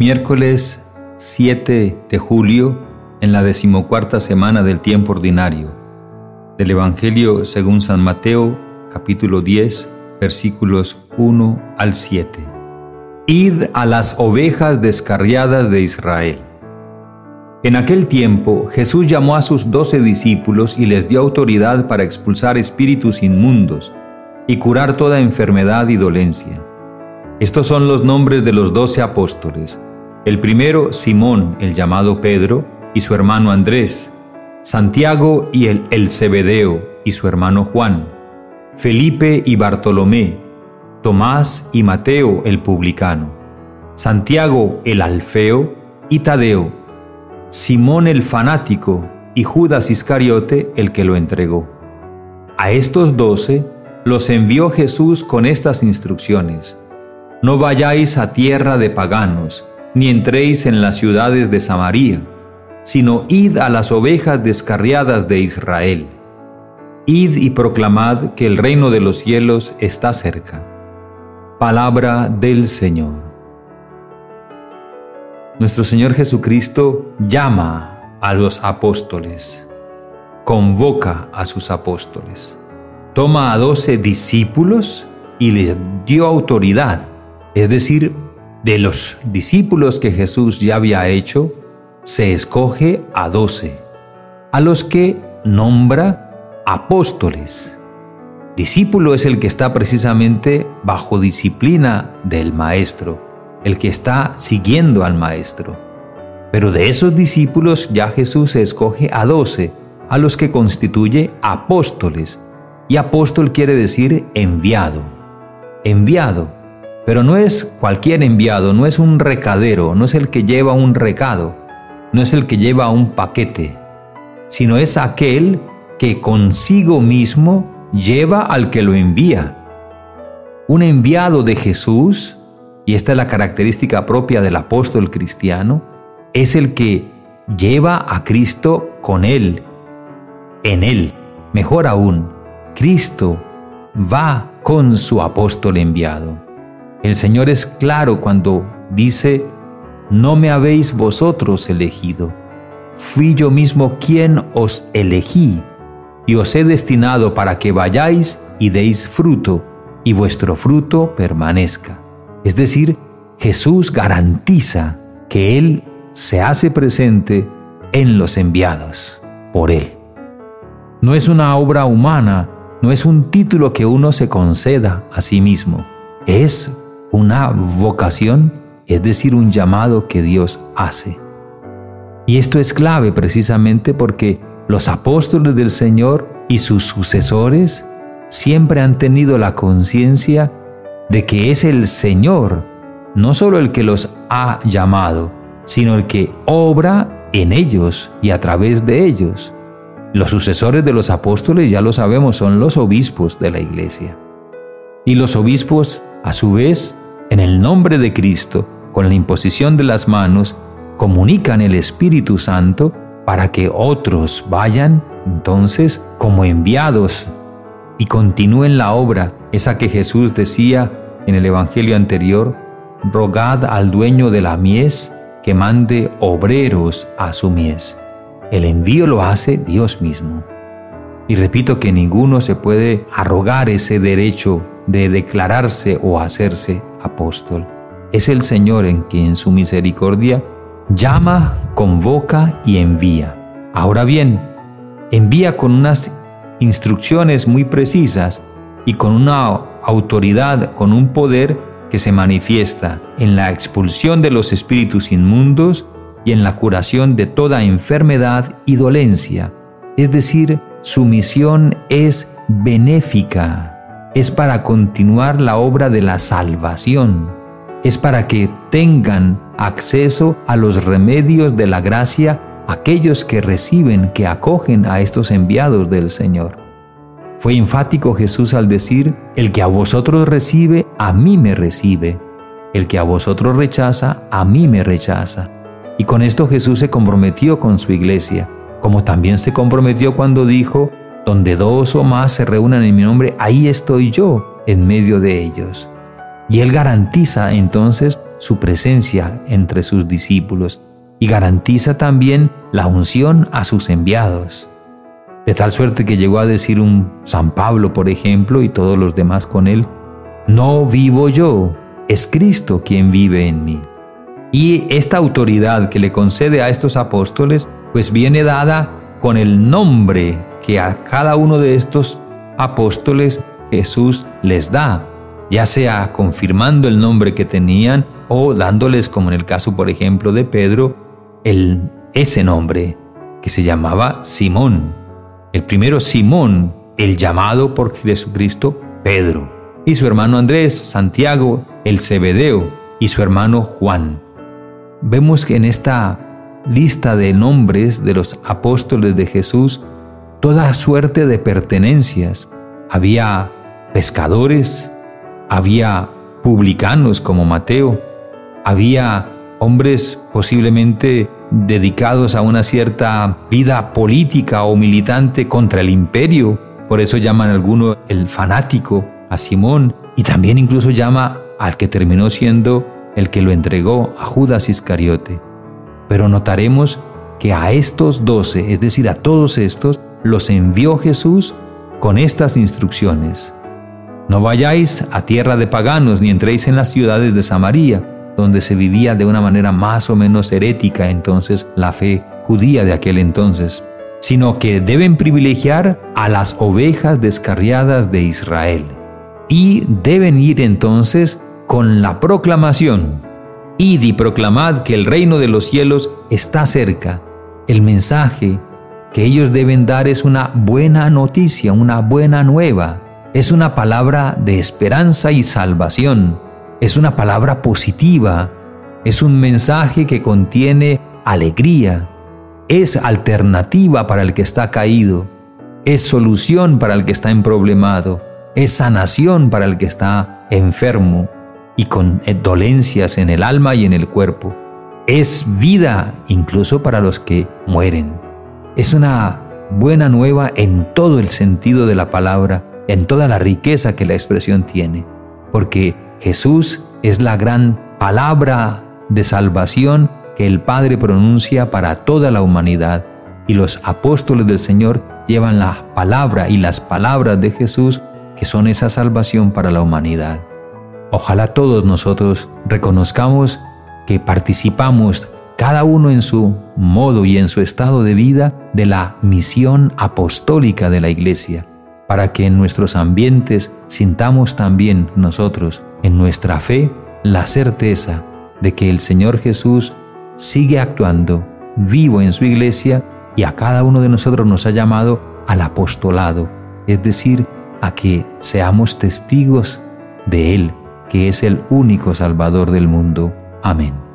Miércoles 7 de julio, en la decimocuarta semana del tiempo ordinario. Del Evangelio según San Mateo, capítulo 10, versículos 1 al 7. Id a las ovejas descarriadas de Israel. En aquel tiempo Jesús llamó a sus doce discípulos y les dio autoridad para expulsar espíritus inmundos y curar toda enfermedad y dolencia. Estos son los nombres de los doce apóstoles el primero, Simón, el llamado Pedro, y su hermano Andrés, Santiago y el, el y su hermano Juan, Felipe y Bartolomé, Tomás y Mateo el publicano, Santiago el Alfeo y Tadeo, Simón el fanático y Judas Iscariote el que lo entregó. A estos doce los envió Jesús con estas instrucciones. No vayáis a tierra de paganos, ni entréis en las ciudades de Samaria, sino id a las ovejas descarriadas de Israel. Id y proclamad que el reino de los cielos está cerca. Palabra del Señor. Nuestro Señor Jesucristo llama a los apóstoles, convoca a sus apóstoles, toma a doce discípulos y les dio autoridad, es decir, de los discípulos que Jesús ya había hecho, se escoge a doce, a los que nombra apóstoles. Discípulo es el que está precisamente bajo disciplina del maestro, el que está siguiendo al maestro. Pero de esos discípulos ya Jesús se escoge a doce, a los que constituye apóstoles. Y apóstol quiere decir enviado. Enviado pero no es cualquier enviado, no es un recadero, no es el que lleva un recado, no es el que lleva un paquete, sino es aquel que consigo mismo lleva al que lo envía. Un enviado de Jesús, y esta es la característica propia del apóstol cristiano, es el que lleva a Cristo con él, en él. Mejor aún, Cristo va con su apóstol enviado. El Señor es claro cuando dice, no me habéis vosotros elegido, fui yo mismo quien os elegí y os he destinado para que vayáis y deis fruto y vuestro fruto permanezca. Es decir, Jesús garantiza que Él se hace presente en los enviados por Él. No es una obra humana, no es un título que uno se conceda a sí mismo, es una vocación, es decir, un llamado que Dios hace. Y esto es clave precisamente porque los apóstoles del Señor y sus sucesores siempre han tenido la conciencia de que es el Señor, no solo el que los ha llamado, sino el que obra en ellos y a través de ellos. Los sucesores de los apóstoles, ya lo sabemos, son los obispos de la iglesia. Y los obispos, a su vez, en el nombre de Cristo, con la imposición de las manos, comunican el Espíritu Santo para que otros vayan entonces como enviados y continúen la obra, esa que Jesús decía en el Evangelio anterior, rogad al dueño de la mies que mande obreros a su mies. El envío lo hace Dios mismo. Y repito que ninguno se puede arrogar ese derecho de declararse o hacerse apóstol. Es el Señor en quien su misericordia llama, convoca y envía. Ahora bien, envía con unas instrucciones muy precisas y con una autoridad, con un poder que se manifiesta en la expulsión de los espíritus inmundos y en la curación de toda enfermedad y dolencia. Es decir, su misión es benéfica, es para continuar la obra de la salvación, es para que tengan acceso a los remedios de la gracia aquellos que reciben, que acogen a estos enviados del Señor. Fue enfático Jesús al decir, el que a vosotros recibe, a mí me recibe, el que a vosotros rechaza, a mí me rechaza. Y con esto Jesús se comprometió con su iglesia, como también se comprometió cuando dijo, donde dos o más se reúnan en mi nombre, ahí estoy yo en medio de ellos. Y Él garantiza entonces su presencia entre sus discípulos y garantiza también la unción a sus enviados. De tal suerte que llegó a decir un San Pablo, por ejemplo, y todos los demás con él, no vivo yo, es Cristo quien vive en mí. Y esta autoridad que le concede a estos apóstoles, pues viene dada con el nombre que a cada uno de estos apóstoles Jesús les da, ya sea confirmando el nombre que tenían o dándoles, como en el caso por ejemplo de Pedro, el, ese nombre que se llamaba Simón. El primero Simón, el llamado por Jesucristo Pedro, y su hermano Andrés, Santiago, el Cebedeo, y su hermano Juan. Vemos que en esta lista de nombres de los apóstoles de Jesús, toda suerte de pertenencias. Había pescadores, había publicanos como Mateo, había hombres posiblemente dedicados a una cierta vida política o militante contra el imperio, por eso llaman a alguno el fanático, a Simón, y también incluso llama al que terminó siendo el que lo entregó a Judas Iscariote. Pero notaremos que a estos doce, es decir, a todos estos, los envió Jesús con estas instrucciones. No vayáis a tierra de paganos ni entréis en las ciudades de Samaria, donde se vivía de una manera más o menos herética entonces la fe judía de aquel entonces, sino que deben privilegiar a las ovejas descarriadas de Israel. Y deben ir entonces con la proclamación. Id y proclamad que el reino de los cielos está cerca. El mensaje que ellos deben dar es una buena noticia, una buena nueva es una palabra de esperanza y salvación. Es una palabra positiva. Es un mensaje que contiene alegría. Es alternativa para el que está caído. Es solución para el que está emproblemado. Es sanación para el que está enfermo y con dolencias en el alma y en el cuerpo. Es vida incluso para los que mueren. Es una buena nueva en todo el sentido de la palabra en toda la riqueza que la expresión tiene, porque Jesús es la gran palabra de salvación que el Padre pronuncia para toda la humanidad, y los apóstoles del Señor llevan la palabra y las palabras de Jesús que son esa salvación para la humanidad. Ojalá todos nosotros reconozcamos que participamos cada uno en su modo y en su estado de vida de la misión apostólica de la Iglesia para que en nuestros ambientes sintamos también nosotros, en nuestra fe, la certeza de que el Señor Jesús sigue actuando vivo en su iglesia y a cada uno de nosotros nos ha llamado al apostolado, es decir, a que seamos testigos de Él, que es el único Salvador del mundo. Amén.